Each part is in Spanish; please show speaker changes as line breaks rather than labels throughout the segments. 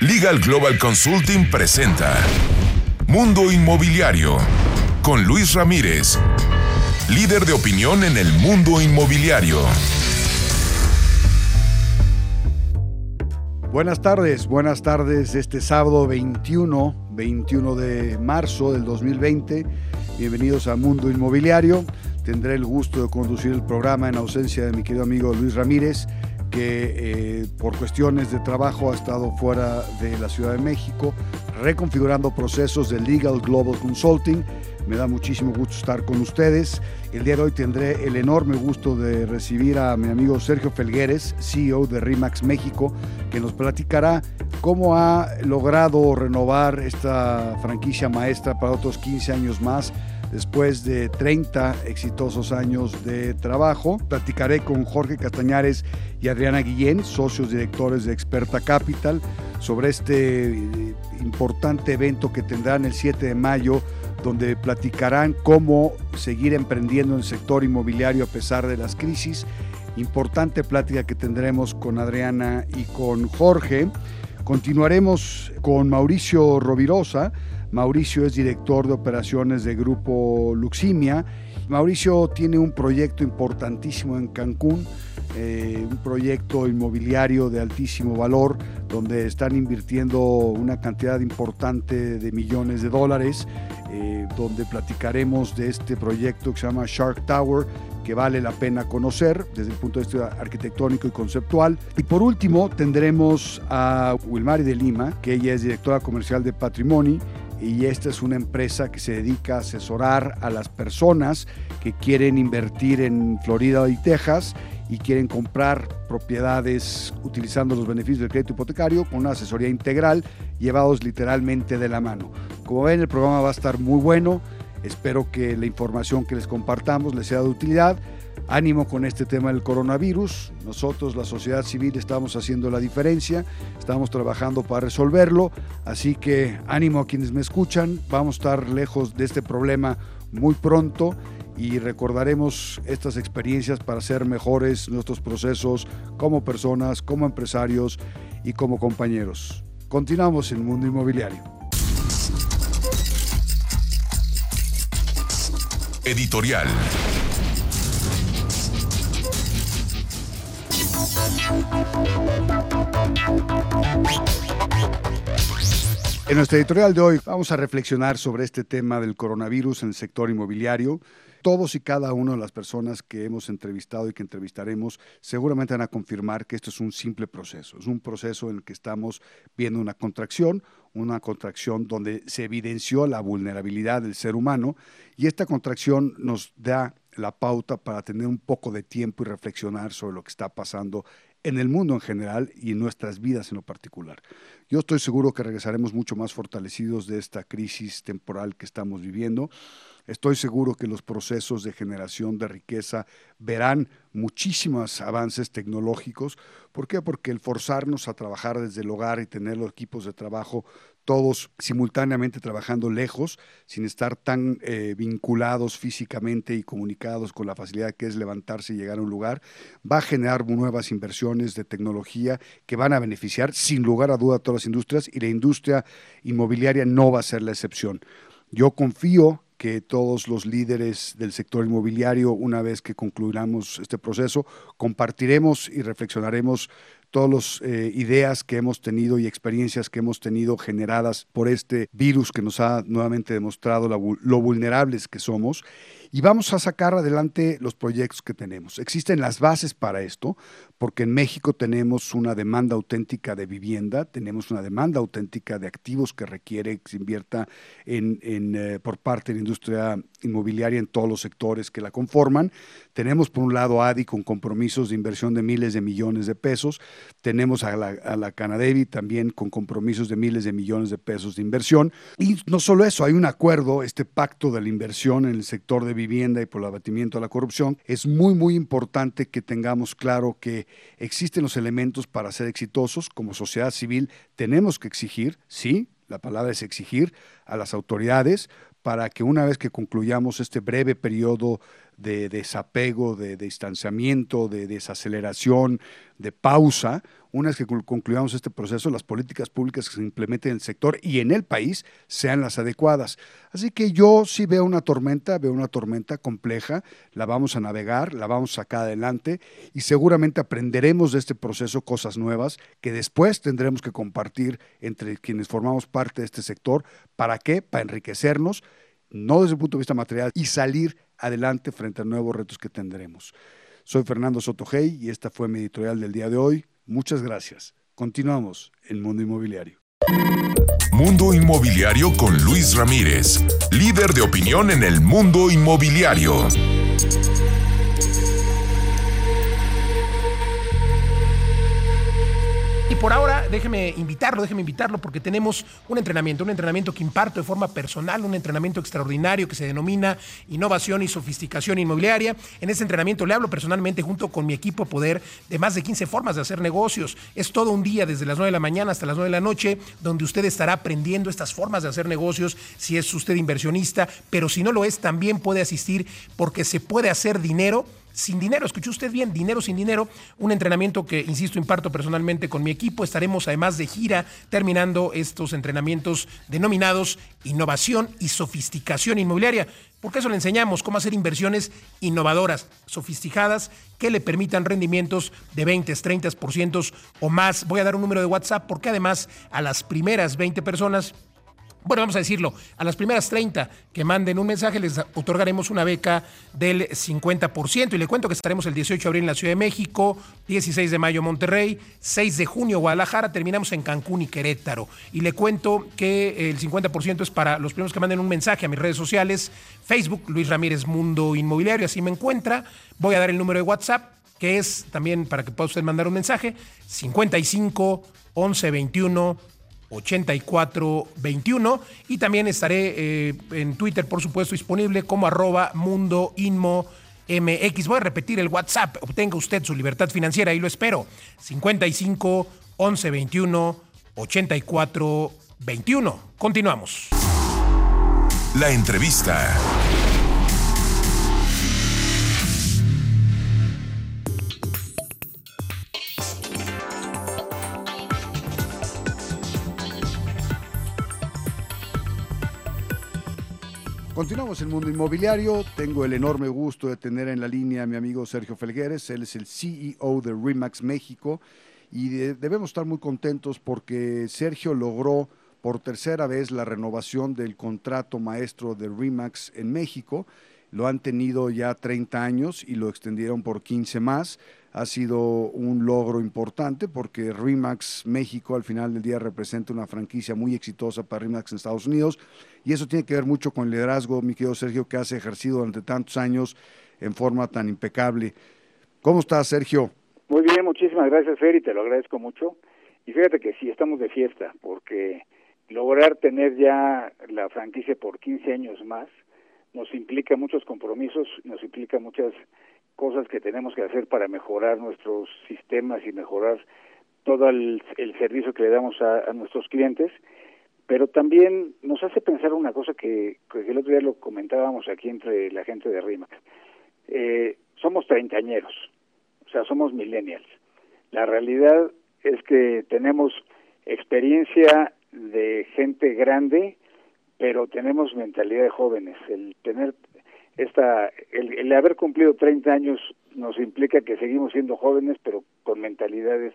Legal Global Consulting presenta Mundo Inmobiliario con Luis Ramírez, líder de opinión en el mundo inmobiliario.
Buenas tardes, buenas tardes este sábado 21, 21 de marzo del 2020. Bienvenidos a Mundo Inmobiliario. Tendré el gusto de conducir el programa en ausencia de mi querido amigo Luis Ramírez que eh, por cuestiones de trabajo ha estado fuera de la Ciudad de México, reconfigurando procesos de Legal Global Consulting. Me da muchísimo gusto estar con ustedes. El día de hoy tendré el enorme gusto de recibir a mi amigo Sergio Felgueres, CEO de RIMAX México, que nos platicará cómo ha logrado renovar esta franquicia maestra para otros 15 años más después de 30 exitosos años de trabajo. Platicaré con Jorge Castañares y Adriana Guillén, socios directores de Experta Capital, sobre este eh, importante evento que tendrán el 7 de mayo donde platicarán cómo seguir emprendiendo en el sector inmobiliario a pesar de las crisis. Importante plática que tendremos con Adriana y con Jorge. Continuaremos con Mauricio Rovirosa, Mauricio es director de operaciones de Grupo Luximia. Mauricio tiene un proyecto importantísimo en Cancún, eh, un proyecto inmobiliario de altísimo valor, donde están invirtiendo una cantidad importante de millones de dólares, eh, donde platicaremos de este proyecto que se llama Shark Tower, que vale la pena conocer desde el punto de vista arquitectónico y conceptual. Y por último tendremos a Wilmari de Lima, que ella es directora comercial de Patrimony y esta es una empresa que se dedica a asesorar a las personas que quieren invertir en Florida y Texas y quieren comprar propiedades utilizando los beneficios del crédito hipotecario con una asesoría integral llevados literalmente de la mano. Como ven, el programa va a estar muy bueno. Espero que la información que les compartamos les sea de utilidad. Ánimo con este tema del coronavirus. Nosotros, la sociedad civil, estamos haciendo la diferencia, estamos trabajando para resolverlo. Así que ánimo a quienes me escuchan. Vamos a estar lejos de este problema muy pronto y recordaremos estas experiencias para hacer mejores nuestros procesos como personas, como empresarios y como compañeros. Continuamos en Mundo Inmobiliario.
Editorial.
En nuestra editorial de hoy vamos a reflexionar sobre este tema del coronavirus en el sector inmobiliario. Todos y cada una de las personas que hemos entrevistado y que entrevistaremos seguramente van a confirmar que esto es un simple proceso. Es un proceso en el que estamos viendo una contracción, una contracción donde se evidenció la vulnerabilidad del ser humano y esta contracción nos da la pauta para tener un poco de tiempo y reflexionar sobre lo que está pasando en el mundo en general y en nuestras vidas en lo particular. Yo estoy seguro que regresaremos mucho más fortalecidos de esta crisis temporal que estamos viviendo. Estoy seguro que los procesos de generación de riqueza verán muchísimos avances tecnológicos. ¿Por qué? Porque el forzarnos a trabajar desde el hogar y tener los equipos de trabajo todos simultáneamente trabajando lejos, sin estar tan eh, vinculados físicamente y comunicados con la facilidad que es levantarse y llegar a un lugar, va a generar nuevas inversiones de tecnología que van a beneficiar sin lugar a duda a todas las industrias y la industria inmobiliaria no va a ser la excepción. Yo confío que todos los líderes del sector inmobiliario, una vez que concluyamos este proceso, compartiremos y reflexionaremos todas las eh, ideas que hemos tenido y experiencias que hemos tenido generadas por este virus que nos ha nuevamente demostrado lo vulnerables que somos y vamos a sacar adelante los proyectos que tenemos. Existen las bases para esto, porque en México tenemos una demanda auténtica de vivienda, tenemos una demanda auténtica de activos que requiere que se invierta en, eh, por parte de la industria inmobiliaria en todos los sectores que la conforman. Tenemos por un lado ADI con compromisos de inversión de miles de millones de pesos, tenemos a la, a la Canadevi también con compromisos de miles de millones de pesos de inversión. Y no solo eso, hay un acuerdo, este pacto de la inversión en el sector de vivienda y por el abatimiento de la corrupción, es muy, muy importante que tengamos claro que existen los elementos para ser exitosos. Como sociedad civil tenemos que exigir, sí, la palabra es exigir a las autoridades para que una vez que concluyamos este breve periodo de desapego, de, distanciamiento, de desaceleración, de pausa, una vez que concluyamos este proceso, las políticas públicas que se implementen en el sector y en el país sean las adecuadas. Así que yo sí veo una tormenta, veo una tormenta compleja, la vamos a navegar, la vamos a sacar adelante y seguramente aprenderemos de este proceso cosas nuevas que después tendremos que compartir entre quienes formamos parte de este sector. ¿Para qué? Para enriquecernos, no desde el punto de vista material, y salir adelante frente a nuevos retos que tendremos. Soy Fernando Sotogey y esta fue mi editorial del día de hoy. Muchas gracias. Continuamos en Mundo Inmobiliario.
Mundo Inmobiliario con Luis Ramírez, líder de opinión en el mundo inmobiliario.
Por ahora, déjeme invitarlo, déjeme invitarlo porque tenemos un entrenamiento, un entrenamiento que imparto de forma personal, un entrenamiento extraordinario que se denomina Innovación y Sofisticación Inmobiliaria. En ese entrenamiento le hablo personalmente junto con mi equipo Poder de más de 15 formas de hacer negocios. Es todo un día desde las 9 de la mañana hasta las 9 de la noche donde usted estará aprendiendo estas formas de hacer negocios si es usted inversionista, pero si no lo es, también puede asistir porque se puede hacer dinero sin dinero. Escuchó usted bien, dinero sin dinero. Un entrenamiento que, insisto, imparto personalmente con mi equipo. Estaremos además de gira terminando estos entrenamientos denominados innovación y sofisticación inmobiliaria. Porque eso le enseñamos cómo hacer inversiones innovadoras, sofisticadas, que le permitan rendimientos de 20, 30% o más. Voy a dar un número de WhatsApp porque además a las primeras 20 personas bueno, vamos a decirlo, a las primeras 30 que manden un mensaje les otorgaremos una beca del 50%. Y le cuento que estaremos el 18 de abril en la Ciudad de México, 16 de mayo Monterrey, 6 de junio Guadalajara, terminamos en Cancún y Querétaro. Y le cuento que el 50% es para los primeros que manden un mensaje a mis redes sociales, Facebook, Luis Ramírez Mundo Inmobiliario, así me encuentra. Voy a dar el número de WhatsApp, que es también para que pueda usted mandar un mensaje, 55 11 21 8421 y también estaré eh, en Twitter, por supuesto, disponible como arroba mundo inmo MX. Voy a repetir el WhatsApp. Obtenga usted su libertad financiera y lo espero. 55 11 21 84 21. Continuamos.
La entrevista.
Continuamos el mundo inmobiliario. Tengo el enorme gusto de tener en la línea a mi amigo Sergio Felgueres. Él es el CEO de Remax México y debemos estar muy contentos porque Sergio logró por tercera vez la renovación del contrato maestro de Remax en México. Lo han tenido ya 30 años y lo extendieron por 15 más ha sido un logro importante porque Remax México al final del día representa una franquicia muy exitosa para Remax en Estados Unidos y eso tiene que ver mucho con el liderazgo, mi querido Sergio, que has ejercido durante tantos años en forma tan impecable. ¿Cómo estás, Sergio?
Muy bien, muchísimas gracias, Fer, y te lo agradezco mucho. Y fíjate que sí, estamos de fiesta, porque lograr tener ya la franquicia por 15 años más nos implica muchos compromisos, nos implica muchas cosas que tenemos que hacer para mejorar nuestros sistemas y mejorar todo el, servicio que le damos a, nuestros clientes, pero también nos hace pensar una cosa que, el otro día lo comentábamos aquí entre la gente de RIMAX. Eh, somos treintañeros, o sea, somos millennials. La realidad es que tenemos experiencia de gente grande, pero tenemos mentalidad de jóvenes. El tener esta, el, haber cumplido 30 años nos implica que seguimos siendo jóvenes, pero con mentalidades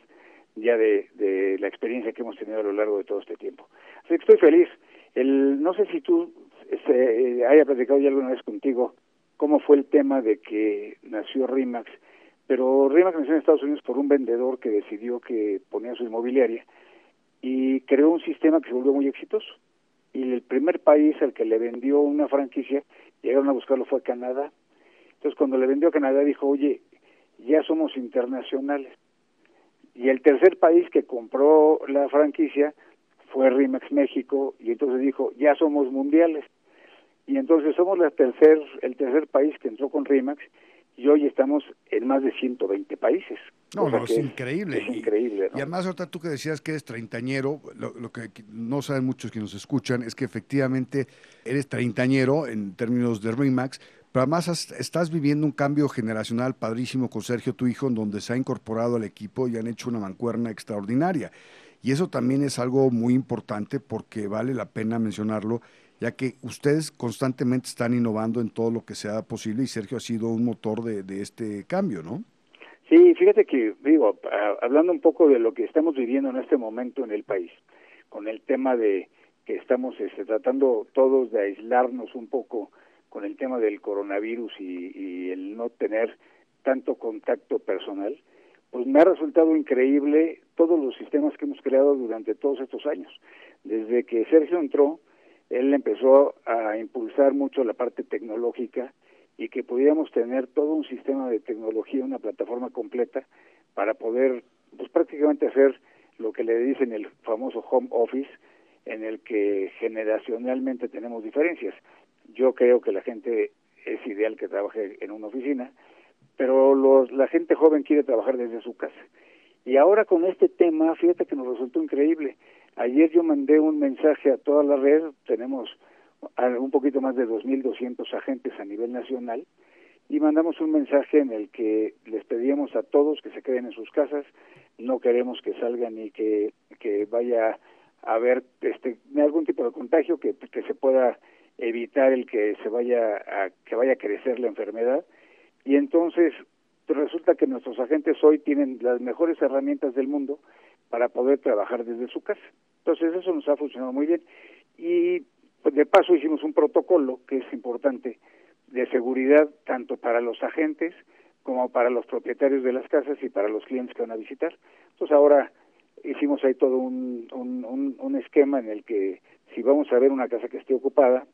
ya de, la experiencia que hemos tenido a lo largo de todo este tiempo. Así que estoy feliz. El, no sé si tú este, eh, haya platicado ya alguna vez contigo cómo fue el tema de que nació RIMAX, pero RIMAX nació en Estados Unidos por un vendedor que decidió que ponía su inmobiliaria y creó un sistema que se volvió muy exitoso. Y el primer país al que le vendió una franquicia llegaron a buscarlo fue a Canadá. Entonces cuando le vendió a Canadá dijo, oye, ya somos internacionales. Y el tercer país que compró la franquicia fue Rimax México y entonces dijo, ya somos mundiales. Y entonces somos la tercer, el tercer país que entró con Rimax y hoy estamos en más de 120 países.
No, no, es increíble.
Es increíble.
Y, además, ahorita tú que decías que eres treintañero, lo, que no saben muchos que nos escuchan es que efectivamente eres treintañero en términos de Remax, pero además estás viviendo un cambio generacional padrísimo con Sergio, tu hijo, en donde se ha incorporado al equipo y han hecho una mancuerna extraordinaria. Y eso también es algo muy importante porque vale la pena mencionarlo, ya que ustedes constantemente están innovando en todo lo que sea posible y Sergio ha sido un motor de, este cambio, ¿no?
Sí, fíjate que, digo, hablando un poco de lo que estamos viviendo en este momento en el país, con el tema de que estamos este, tratando todos de aislarnos un poco con el tema del coronavirus y, el no tener tanto contacto personal, pues me ha resultado increíble todos los sistemas que hemos creado durante todos estos años. Desde que Sergio entró, él empezó a impulsar mucho la parte tecnológica y que pudiéramos tener todo un sistema de tecnología, una plataforma completa para poder pues prácticamente hacer lo que le dicen el famoso home office en el que generacionalmente tenemos diferencias. Yo creo que la gente es ideal que trabaje en una oficina, pero los, la gente joven quiere trabajar desde su casa. Y ahora con este tema, fíjate que nos resultó increíble. Ayer yo mandé un mensaje a toda la red, tenemos un poquito más de 2.200 agentes a nivel nacional y mandamos un mensaje en el que les pedíamos a todos que se queden en sus casas, no queremos que salgan y que, vaya a haber este, algún tipo de contagio, que, que se pueda evitar el que se vaya a, que vaya a crecer la enfermedad y entonces resulta que nuestros agentes hoy tienen las mejores herramientas del mundo para poder trabajar desde su casa. Entonces eso nos ha funcionado muy bien. Y pues de paso hicimos un protocolo que es importante de seguridad tanto para los agentes como para los propietarios de las casas y para los clientes que van a visitar. Entonces ahora hicimos ahí todo un, un, esquema en el que si vamos a ver una casa que esté ocupada,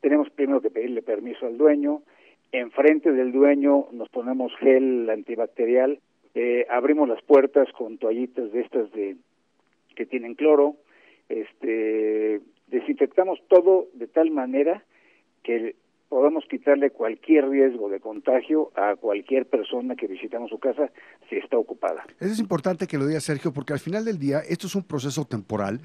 tenemos primero que pedirle permiso al dueño, enfrente del dueño nos ponemos gel antibacterial, eh, abrimos las puertas con toallitas de estas de que tienen cloro, este desinfectamos todo de tal manera que podamos quitarle cualquier riesgo de contagio a cualquier persona que visitamos su casa si está ocupada.
Eso es importante que lo diga Sergio, porque al final del día esto es un proceso temporal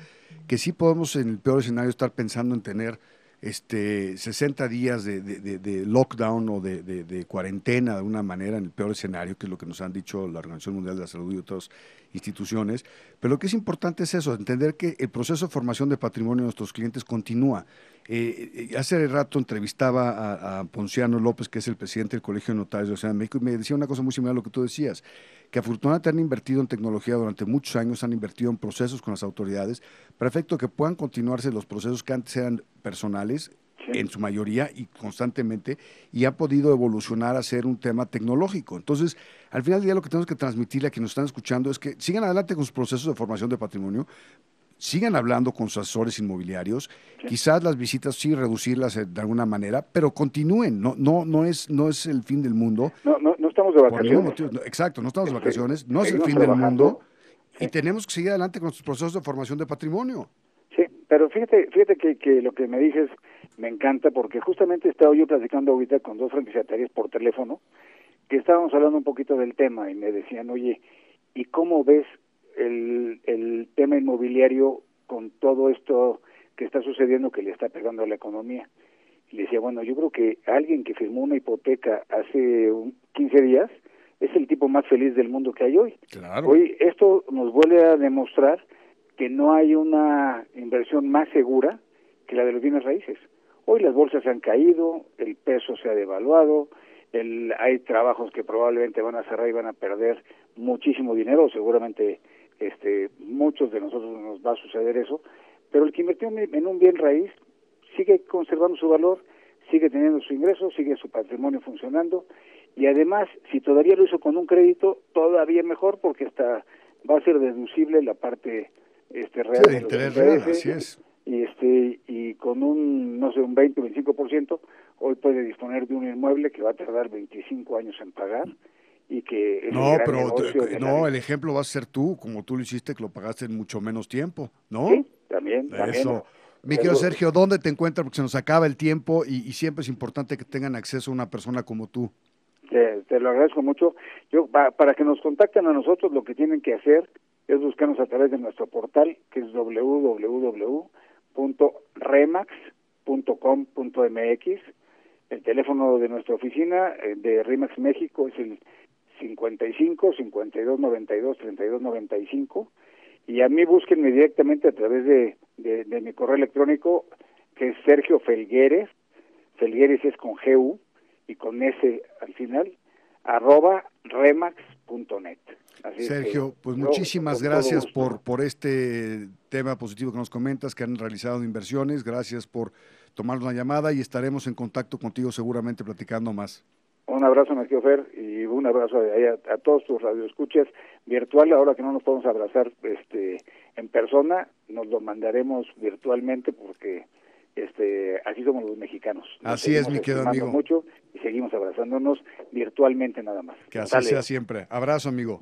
que sí podemos en el peor escenario estar pensando en tener este 60 días de, de, lockdown o de, cuarentena de alguna manera en el peor escenario, que es lo que nos han dicho la Organización Mundial de la Salud y otras instituciones. Pero lo que es importante es eso, entender que el proceso de formación de patrimonio de nuestros clientes continúa. Eh, eh, hace rato entrevistaba a, Ponciano López, que es el presidente del Colegio de Notarios de la Ciudad de México, y me decía una cosa muy similar a lo que tú decías, que afortunadamente han invertido en tecnología durante muchos años, han invertido en procesos con las autoridades, para efecto que puedan continuarse los procesos que antes eran personales, en su mayoría y constantemente, y ha podido evolucionar a ser un tema tecnológico. Entonces, al final del día lo que tenemos que transmitirle a quienes nos están escuchando es que sigan adelante con sus procesos de formación de patrimonio, sigan hablando con sus asesores inmobiliarios, quizás las visitas sí reducirlas de alguna manera, pero continúen, no no no es no es el fin del mundo.
No no, no estamos de vacaciones.
exacto, no estamos de este, vacaciones, no es el fin del mundo y tenemos que seguir adelante con nuestros procesos de formación de patrimonio.
Sí, pero fíjate, fíjate que, que lo que me dices me encanta porque justamente he estado yo platicando ahorita con dos franquiciatarias por teléfono que estábamos hablando un poquito del tema y me decían, oye, ¿y cómo ves el, el tema inmobiliario con todo esto que está sucediendo que le está pegando a la economía. Y le decía, bueno, yo creo que alguien que firmó una hipoteca hace un 15 días es el tipo más feliz del mundo que hay hoy. Hoy esto nos vuelve a demostrar que no hay una inversión más segura que la de los bienes raíces. Hoy las bolsas se han caído, el peso se ha devaluado, el, hay trabajos que probablemente van a cerrar y van a perder muchísimo dinero, seguramente este, muchos de nosotros nos va a suceder eso, pero el que invirtió en un bien raíz sigue conservando su valor, sigue teniendo su ingreso, sigue su patrimonio funcionando y además, si todavía lo hizo con un crédito, todavía mejor porque está va a ser deducible la parte este real
de interés real, así es.
Y este y con un no sé, un 20 o 25%, hoy puede disponer de un inmueble que va a tardar 25 años en pagar y que
no, pero no, el ejemplo va a ser tú, como tú lo hiciste, que lo pagaste en mucho menos tiempo, ¿no?
Sí, también. Eso.
Mi querido Sergio, ¿dónde te encuentras? Porque se nos acaba el tiempo y, siempre es importante que tengan acceso a una persona como tú.
Te, lo agradezco mucho. Yo para que nos contacten a nosotros, lo que tienen que hacer es buscarnos a través de nuestro portal, que es www.remax.com.mx El teléfono de nuestra oficina eh, de RIMAX México es el 55 52 92 32 95 y a mí búsquenme directamente a través de, de, mi correo electrónico que es Sergio Felgueres, Felgueres es con GU y con S al final, arroba remax.net.
Sergio, pues muchísimas gracias por, por este tema positivo que nos comentas, que han realizado inversiones, gracias por tomar una llamada y estaremos en contacto contigo seguramente platicando más.
Un abrazo, Marquio Fer, y un abrazo a, a, todos tus radioescuchas virtual. Ahora que no nos podemos abrazar este, en persona, nos lo mandaremos virtualmente porque este, así somos los mexicanos.
así es, mi querido amigo.
mucho y seguimos abrazándonos virtualmente nada más.
Que así sea siempre. Abrazo, amigo.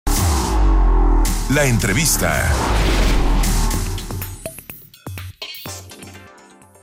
La entrevista.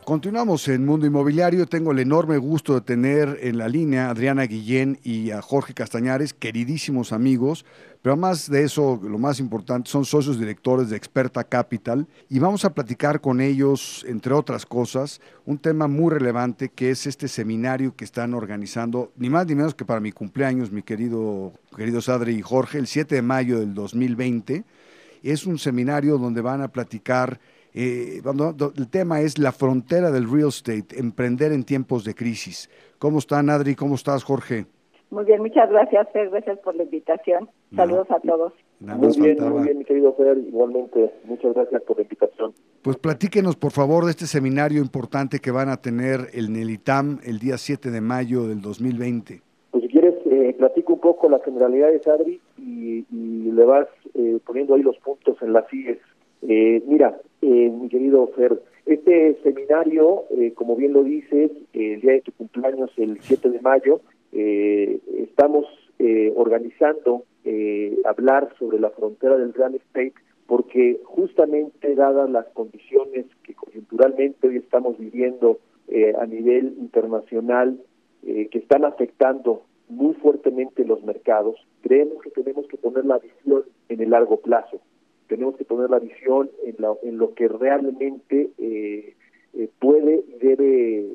Continuamos en Mundo Inmobiliario. Tengo el enorme gusto de tener en la línea a Adriana Guillén y a Jorge Castañares, queridísimos amigos, pero además de eso, lo más importante, son socios directores de Experta Capital y vamos a platicar con ellos, entre otras cosas, un tema muy relevante que es este seminario que están organizando, ni más ni menos que para mi cumpleaños, mi querido, queridos Adri y Jorge, el 7 de mayo del 2020. Es un seminario donde van a platicar eh, el tema es la frontera del real estate, emprender en tiempos de crisis. ¿Cómo están, Adri? ¿Cómo estás, Jorge?
Muy bien, muchas gracias, Fer. Gracias por la invitación. Saludos a todos.
muy bien, muy bien, mi querido Fer. Igualmente, muchas gracias por la invitación.
Pues platíquenos, por favor, de este seminario importante que van a tener el NELITAM el día 7 de mayo del 2020.
Pues si quieres, eh, platico un poco las generalidades, Adri, y, y le vas eh, poniendo ahí los puntos en las CIES. Eh, mira, eh, mi querido Fer, este seminario, eh, como bien lo dices, el día de tu cumpleaños, el 7 de mayo, eh, estamos organizando hablar sobre la frontera del real estate porque justamente dadas las condiciones que coyunturalmente hoy estamos viviendo a nivel internacional, que están afectando muy fuertemente los mercados, creemos que tenemos que poner la visión en el largo plazo. Tenemos que poner la visión en, en lo que realmente eh, eh, puede y debe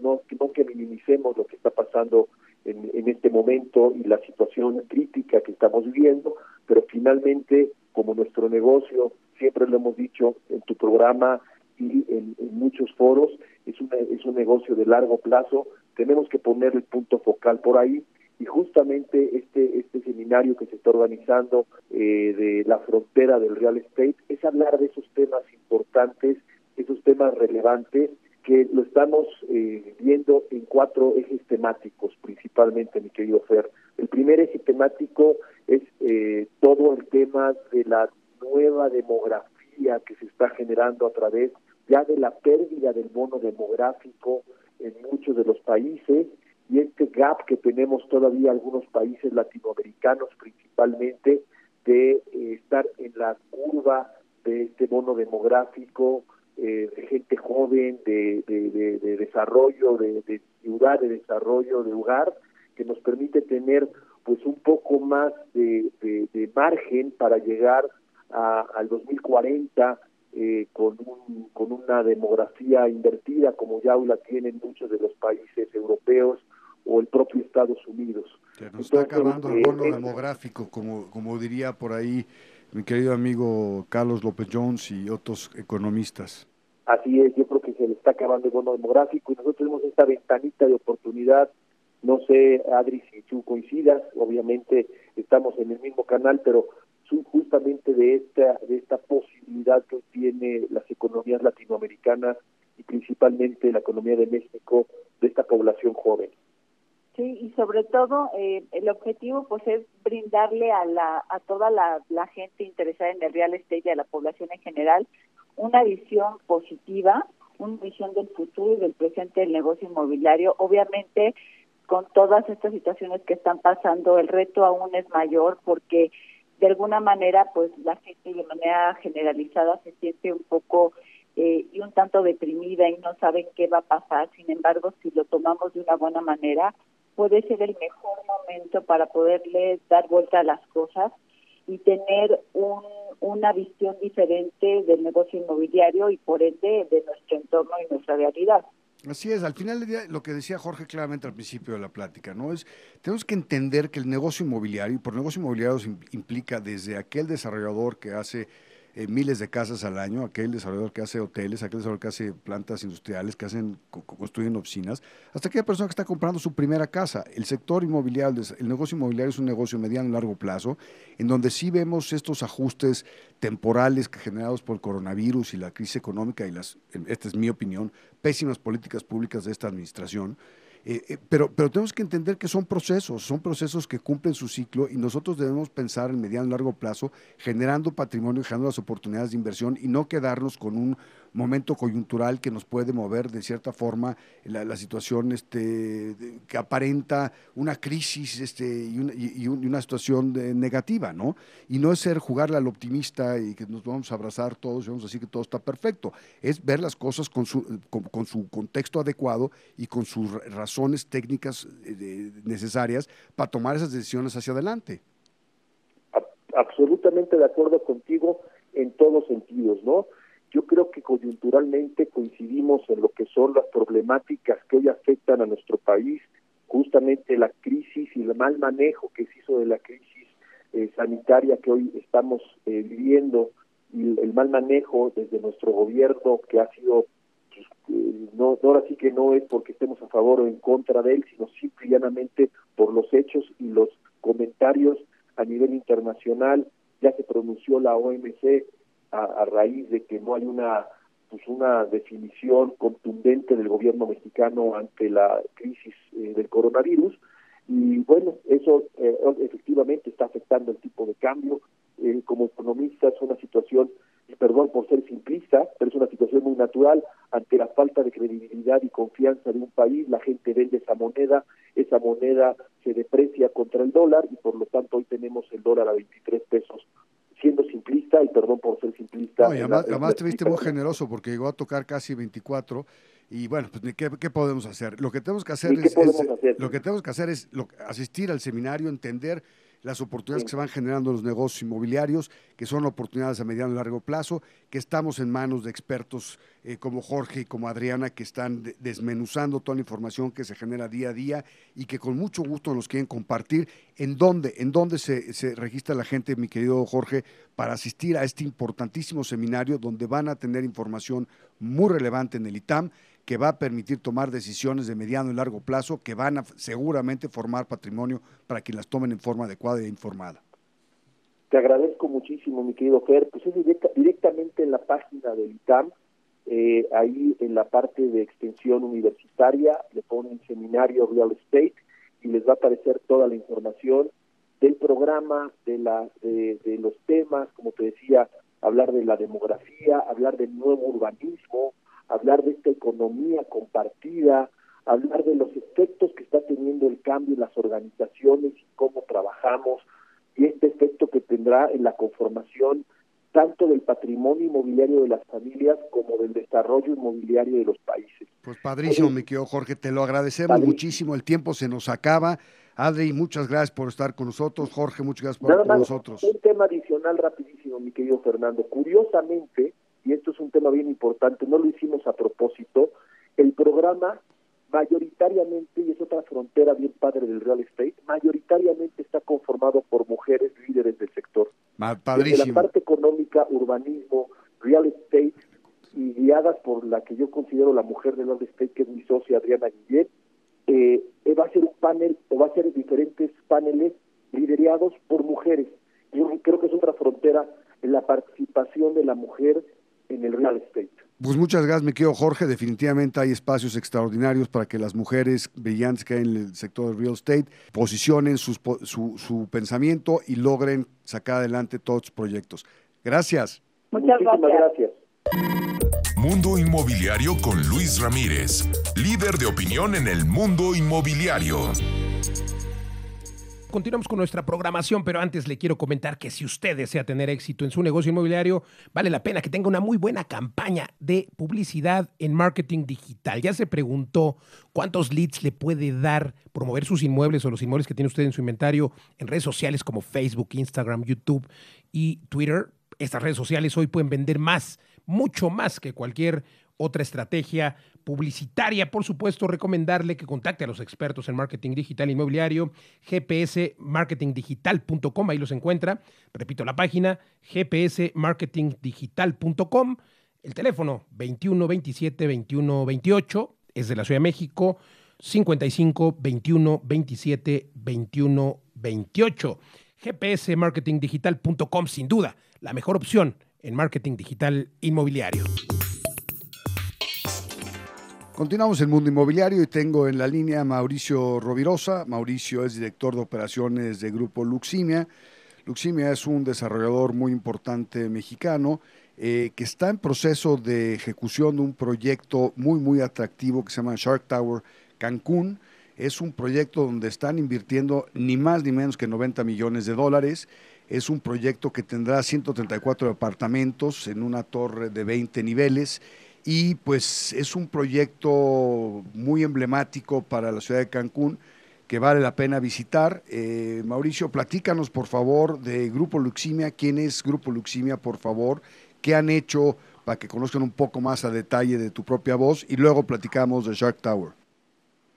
no, que minimicemos lo que está pasando en, en, este momento y la situación crítica que estamos viviendo, pero finalmente, como nuestro negocio, siempre lo hemos dicho en tu programa y en, muchos foros, es un negocio de largo plazo, tenemos que poner el punto focal por ahí. Y justamente este este seminario que se está organizando eh, de la frontera del real estate es hablar de esos temas importantes, esos temas relevantes que lo estamos eh, viendo en cuatro ejes temáticos principalmente, mi querido Fer. El primer eje temático es eh, todo el tema de la nueva demografía que se está generando a través ya de la pérdida del bono demográfico en muchos de los países y este gap que tenemos todavía algunos países latinoamericanos principalmente de eh, estar en la curva de este bono demográfico eh, de gente joven, de, de, desarrollo, de, ciudad, de desarrollo de hogar, que nos permite tener pues un poco más de, margen para llegar a, al 2040 eh, con, un, con una demografía invertida como ya la tienen muchos de los países europeos o el propio Estados Unidos.
Se nos está acabando el bono demográfico, como, como diría por ahí mi querido amigo Carlos López Jones y otros economistas.
Así es, yo creo que se le está acabando el bono demográfico y nosotros tenemos esta ventanita de oportunidad. No sé, Adri, si tú coincidas, obviamente estamos en el mismo canal, pero justamente de esta, de esta posibilidad que tiene las economías latinoamericanas y principalmente la economía de México de esta población joven.
Sí, y sobre todo eh, el objetivo pues es brindarle a, la, a toda la, gente interesada en el real estate y a la población en general una visión positiva una visión del futuro y del presente del negocio inmobiliario. Obviamente, con todas estas situaciones que están pasando, el reto aún es mayor porque de alguna manera, pues la gente de manera generalizada se siente un poco eh, y un tanto deprimida y no saben qué va a pasar. Sin embargo, si lo tomamos de una buena manera, puede ser el mejor momento para poderle dar vuelta a las cosas y tener un, una visión diferente del negocio inmobiliario y por ende de nuestro entorno y nuestra realidad.
Así es, al final del día, lo que decía Jorge claramente al principio de la plática, ¿no? Es, tenemos que entender que el negocio inmobiliario, y por negocio inmobiliario implica desde aquel desarrollador que hace eh, miles de casas al año, aquel desarrollador que hace hoteles, aquel desarrollador que hace plantas industriales, que hacen, construyen oficinas, hasta aquella persona que está comprando su primera casa. El sector inmobiliario, el negocio inmobiliario es un negocio mediano y largo plazo, en donde sí vemos estos ajustes temporales generados por el coronavirus y la crisis económica y las, esta es mi opinión, pésimas políticas públicas de esta administración. Eh, eh, pero, pero tenemos que entender que son procesos, son procesos que cumplen su ciclo y nosotros debemos pensar en mediano y largo plazo, generando patrimonio, generando las oportunidades de inversión y no quedarnos con un momento coyuntural que nos puede mover de cierta forma la, situación este, que aparenta una crisis este, y, una, y, una situación negativa, ¿no? Y no es ser jugarle al optimista y que nos vamos a abrazar todos y vamos a decir que todo está perfecto, es ver las cosas con su, con, su contexto adecuado y con sus razones técnicas eh, necesarias para tomar esas decisiones hacia adelante.
Absolutamente de acuerdo contigo en todos sentidos, ¿no? Yo creo que coyunturalmente coincidimos en lo que son las problemáticas que hoy afectan a nuestro país, justamente la crisis y el mal manejo que se hizo de la crisis eh, sanitaria que hoy estamos eh, viviendo y el, mal manejo desde nuestro gobierno que ha sido pues, eh, no, ahora sí que no es porque estemos a favor o en contra de él, sino simplemente por los hechos y los comentarios a nivel internacional. Ya se pronunció la OMC a, raíz de que no hay una pues una definición contundente del gobierno mexicano ante la crisis eh, del coronavirus. Y bueno eso eh, efectivamente está afectando el tipo de cambio. Eh, como economista es una situación y perdón por ser simplista pero es una situación muy natural. Ante la falta de credibilidad y confianza de un país la gente vende esa moneda esa moneda se deprecia contra el dólar y por lo tanto hoy tenemos el dólar a 23 pesos siendo simplista, y perdón por ser simplista.
No, y además, te viste muy generoso porque llegó a tocar casi 24 y bueno, pues ¿qué, qué podemos hacer? Lo que tenemos que hacer es, lo que tenemos que hacer es asistir al seminario, entender las oportunidades que se van generando en los negocios inmobiliarios, que son oportunidades a mediano y largo plazo, que estamos en manos de expertos eh, como Jorge y como Adriana, que están desmenuzando toda la información que se genera día a día y que con mucho gusto nos quieren compartir en dónde, en dónde se, se registra la gente, mi querido Jorge, para asistir a este importantísimo seminario donde van a tener información muy relevante en el ITAM que va a permitir tomar decisiones de mediano y largo plazo que van a seguramente formar patrimonio para quien las tomen en forma adecuada e informada.
Te agradezco muchísimo, mi querido Fer. Pues es directamente en la página del ITAM, eh, ahí en la parte de extensión universitaria, le ponen seminario real estate y les va a aparecer toda la información del programa, de, la, de los temas, como te decía, hablar de la demografía, hablar del nuevo urbanismo, hablar de esta economía compartida, hablar de los efectos que está teniendo el cambio en las organizaciones y cómo trabajamos y este efecto que tendrá en la conformación tanto del patrimonio inmobiliario de las familias como del desarrollo inmobiliario de los países.
Pues padrísimo, mi querido Jorge, te lo agradecemos muchísimo, el tiempo se nos acaba. Adri, muchas gracias por estar con nosotros. Jorge, muchas gracias por estar con nosotros.
Un tema adicional rapidísimo, mi querido Fernando. Curiosamente, y esto es un tema bien importante, no lo hicimos a propósito, el programa mayoritariamente, y es otra frontera bien padre del real estate, mayoritariamente está conformado por mujeres líderes del sector.
Padrísimo.
la parte económica, urbanismo, real estate, y guiadas por la que yo considero la mujer del real estate, que es mi socia Adriana Guillet, eh, va a ser un panel, o va a ser diferentes paneles liderados por mujeres. Yo creo que es otra frontera en la participación de la mujer en el real estate.
Pues muchas gracias, mi querido Jorge. Definitivamente hay espacios extraordinarios para que las mujeres brillantes que hay en el sector del real estate posicionen su, su pensamiento y logren sacar adelante todos sus proyectos. Gracias.
Muchas gracias.
Mundo Inmobiliario con Luis Ramírez, líder de opinión en el mundo inmobiliario.
Continuamos con nuestra programación, pero antes le quiero comentar que si usted desea tener éxito en su negocio inmobiliario, vale la pena que tenga una muy buena campaña de publicidad en marketing digital. Ya se preguntó cuántos leads le puede dar promover sus inmuebles o los inmuebles que tiene usted en su inventario en redes sociales como Facebook, Instagram, YouTube y Twitter. Estas redes sociales hoy pueden vender más, mucho más que cualquier otra estrategia publicitaria. Por supuesto, recomendarle que contacte a los expertos en marketing digital inmobiliario, gpsmarketingdigital.com, ahí los encuentra. Repito la página, gpsmarketingdigital.com. El teléfono 21 27 21 28 es de la Ciudad de México, 55 21 27 21 28. gpsmarketingdigital.com, sin duda, la mejor opción en marketing digital inmobiliario.
Continuamos el mundo inmobiliario y tengo en la línea a Mauricio Rovirosa. Mauricio es director de operaciones de Grupo Luximia. Luximia es un desarrollador muy importante mexicano eh, que está en proceso de ejecución de un proyecto muy, muy atractivo que se llama Shark Tower Cancún. Es un proyecto donde están invirtiendo ni más ni menos que 90 millones de dólares. Es un proyecto que tendrá 134 apartamentos en una torre de 20 niveles y pues es un proyecto muy emblemático para la ciudad de Cancún que vale la pena visitar. Eh, Mauricio, platícanos por favor de Grupo Luximia, quién es Grupo Luximia, por favor, qué han hecho para que conozcan un poco más a detalle de tu propia voz y luego platicamos de Shark Tower.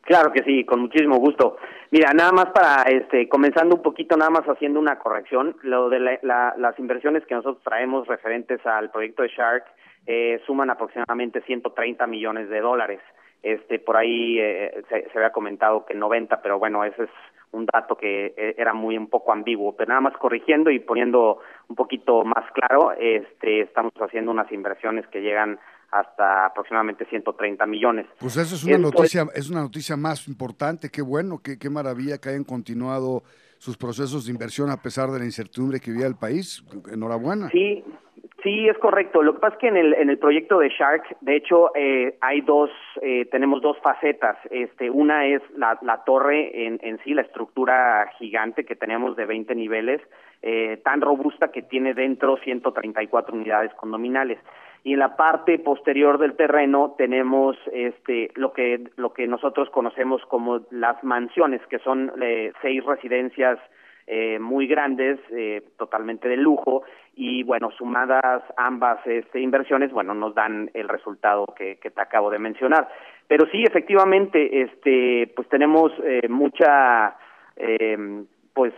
Claro que sí, con muchísimo gusto. Mira, nada más para, este, comenzando un poquito, nada más haciendo una corrección, lo de las inversiones que nosotros traemos referentes al proyecto de Shark, eh, suman aproximadamente 130 millones de dólares. Este, por ahí eh, se, había comentado que 90, pero bueno, ese es un dato que eh, era muy un poco ambiguo. Pero nada más corrigiendo y poniendo un poquito más claro, este, estamos haciendo unas inversiones que llegan hasta aproximadamente 130 millones.
Pues eso es una noticia, es una noticia más importante. Qué bueno, qué, qué maravilla que hayan continuado sus procesos de inversión a pesar de la incertidumbre que vivía el país. Enhorabuena.
Sí, Sí, es correcto. Lo que pasa es que en el, en el proyecto de Shark, de hecho, eh, hay dos, eh, tenemos dos facetas. Este, una es la, la torre en, en sí, la estructura gigante que tenemos de 20 niveles, eh, tan robusta que tiene dentro 134 unidades condominales. Y en la parte posterior del terreno tenemos este, lo que lo que nosotros conocemos como las mansiones, que son eh, seis residencias eh, muy grandes, eh, totalmente de lujo, y bueno, sumadas ambas este, inversiones, bueno, nos dan el resultado que, que te acabo de mencionar. Pero sí, efectivamente, este, pues tenemos eh, mucha, eh, pues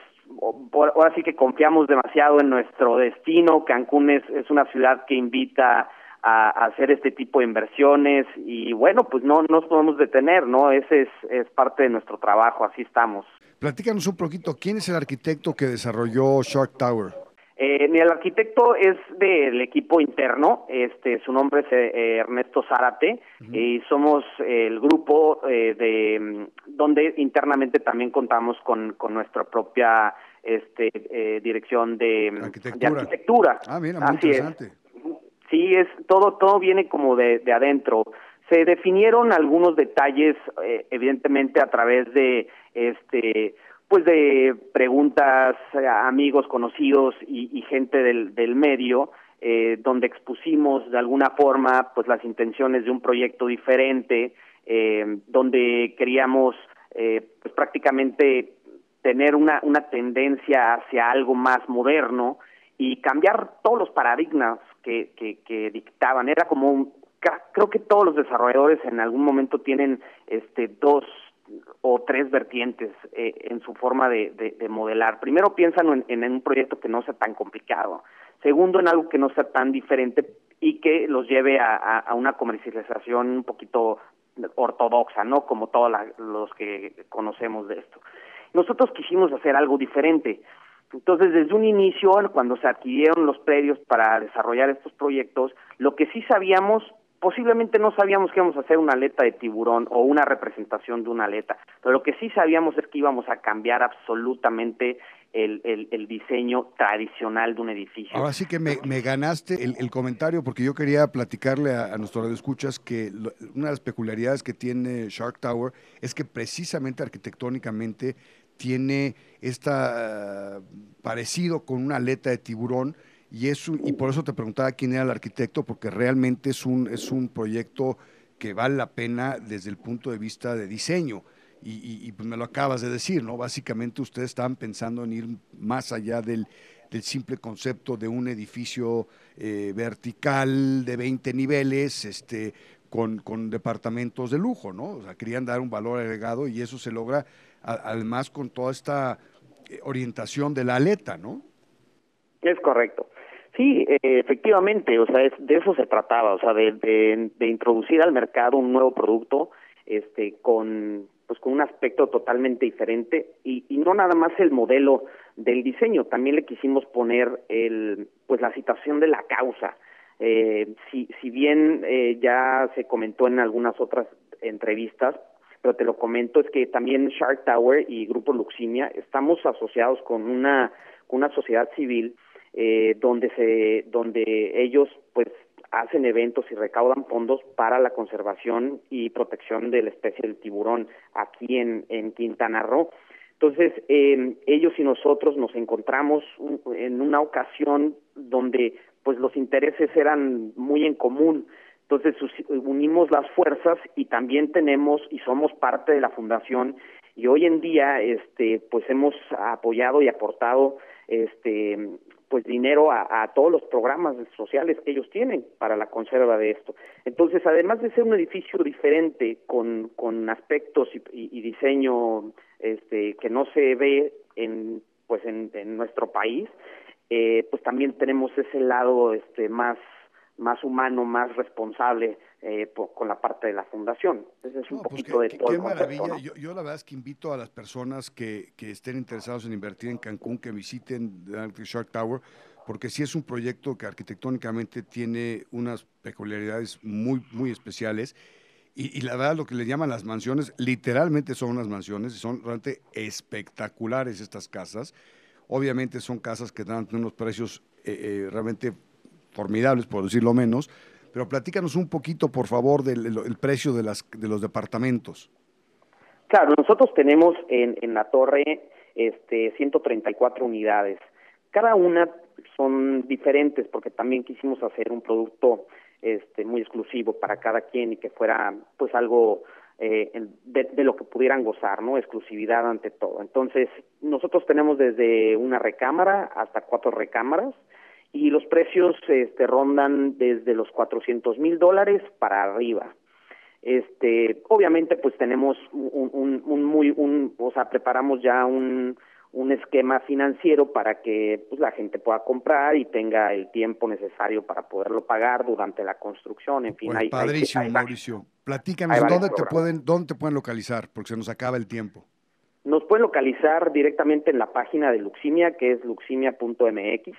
ahora sí que confiamos demasiado en nuestro destino. Cancún es, es una ciudad que invita a, hacer este tipo de inversiones y bueno, pues no nos podemos detener, ¿no? Ese es, es parte de nuestro trabajo, así estamos.
Platícanos un poquito, ¿quién es el arquitecto que desarrolló Shark Tower?
Eh, el arquitecto es del equipo interno, este, su nombre es eh, Ernesto Zárate y somos el grupo eh, de mm, donde internamente también contamos con, con nuestra propia este, eh, dirección de mm, arquitectura.
Ah, mira, muy interesante.
Sí, es todo todo viene como de, de adentro. Se definieron algunos detalles, eh, evidentemente a través de este pues de preguntas a amigos conocidos y, gente del, del medio eh, donde expusimos de alguna forma pues las intenciones de un proyecto diferente eh, donde queríamos eh, pues prácticamente tener una una tendencia hacia algo más moderno y cambiar todos los paradigmas que, que, que dictaban. Era como un, creo que todos los desarrolladores en algún momento tienen este dos o tres vertientes eh, en su forma de, de, modelar. Primero piensan en, en, un proyecto que no sea tan complicado. Segundo, en algo que no sea tan diferente y que los lleve a, a, a una comercialización un poquito ortodoxa, ¿no? Como todos los que conocemos de esto. Nosotros quisimos hacer algo diferente. Entonces, desde un inicio, cuando se adquirieron los predios para desarrollar estos proyectos, lo que sí sabíamos posiblemente no sabíamos que íbamos a hacer una aleta de tiburón o una representación de una aleta, pero lo que sí sabíamos es que íbamos a cambiar absolutamente el, el, diseño tradicional de un edificio.
Ahora sí que me, ganaste el, comentario porque yo quería platicarle a, a nuestros escuchas que una de las peculiaridades que tiene Shark Tower es que precisamente arquitectónicamente tiene esta parecido con una aleta de tiburón y eso y por eso te preguntaba quién era el arquitecto porque realmente es un es un proyecto que vale la pena desde el punto de vista de diseño y, pues me lo acabas de decir, ¿no? Básicamente ustedes estaban pensando en ir más allá del, simple concepto de un edificio eh, vertical de 20 niveles, este, con, con, departamentos de lujo, ¿no? O sea, querían dar un valor agregado y eso se logra además con toda esta eh, orientación de la aleta, ¿no?
Es correcto. Sí, eh, efectivamente, o sea, de eso se trataba, o sea, de, de, introducir al mercado un nuevo producto, este, con pues con un aspecto totalmente diferente y, y no nada más el modelo del diseño, también le quisimos poner el pues la situación de la causa. Eh, si, si bien eh, ya se comentó en algunas otras entrevistas, pero te lo comento, es que también Shark Tower y Grupo Luximia estamos asociados con una, una sociedad civil eh, donde se donde ellos pues hacen eventos y recaudan fondos para la conservación y protección de la especie del tiburón aquí en, en Quintana Roo. Entonces, eh, ellos y nosotros nos encontramos en una ocasión donde pues los intereses eran muy en común. Entonces unimos las fuerzas y también tenemos y somos parte de la fundación y hoy en día este pues hemos apoyado y aportado este pues dinero a, todos los programas sociales que ellos tienen para la conserva de esto. Entonces, además de ser un edificio diferente con, con aspectos y, diseño este, que no se ve en pues en, nuestro país, eh, pues también tenemos ese lado este más más humano, más responsable eh, con la parte de la fundación. Ese es un pues poquito de todo.
Qué maravilla. Yo, yo, la verdad es que invito a las personas que, que estén interesados en invertir en Cancún que visiten The Shark Tower, porque sí es un proyecto que arquitectónicamente tiene unas peculiaridades muy, muy especiales. Y, y, la verdad, lo que le llaman las mansiones, literalmente son unas mansiones y son realmente espectaculares estas casas. Obviamente son casas que dan unos precios eh, eh, realmente formidables, por decirlo menos, pero platícanos un poquito, por favor, del precio de, las, de los departamentos.
Claro, nosotros tenemos en, en la torre este, 134 unidades. Cada una son diferentes porque también quisimos hacer un producto este, muy exclusivo para cada quien y que fuera pues algo eh, de, de, lo que pudieran gozar, ¿no? Exclusividad ante todo. Entonces, nosotros tenemos desde una recámara hasta cuatro recámaras y los precios este, rondan desde los 400 mil dólares para arriba. Este, obviamente, pues tenemos un, un, muy, un, o sea, preparamos ya un, un esquema financiero para que pues, la gente pueda comprar y tenga el tiempo necesario para poderlo pagar durante la construcción. En fin,
pues padrísimo, Mauricio. Platícanos dónde te pueden, dónde te pueden localizar, porque se nos acaba el tiempo.
Nos pueden localizar directamente en la página de Luximia, que es luximia.mx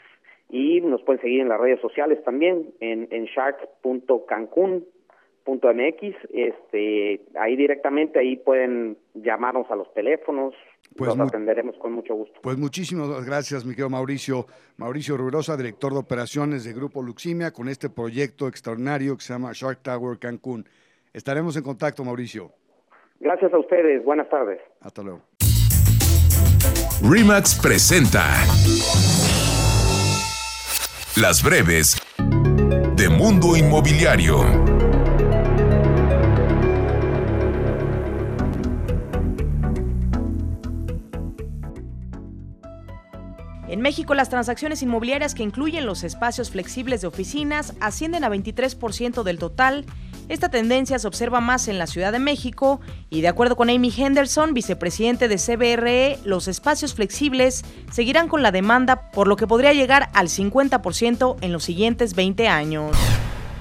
y nos pueden seguir en las redes sociales también en, en shark.cancun.mx este ahí directamente ahí pueden llamarnos a los teléfonos pues los atenderemos con mucho gusto.
pues muchísimas gracias mi querido Mauricio. Mauricio Ruberosa director de operaciones de Grupo Luximia con este proyecto extraordinario que se llama Shark Tower Cancún. Estaremos en contacto Mauricio.
Gracias a ustedes. Buenas tardes.
Hasta luego.
Remax presenta las breves de Mundo Inmobiliario.
En México, las transacciones inmobiliarias que incluyen los espacios flexibles de oficinas ascienden a 23% del total esta tendencia se observa más en la Ciudad de México y de acuerdo con Amy Henderson, vicepresidente de CBRE, los espacios flexibles seguirán con la demanda, por lo que podría llegar al 50% en los siguientes 20 años.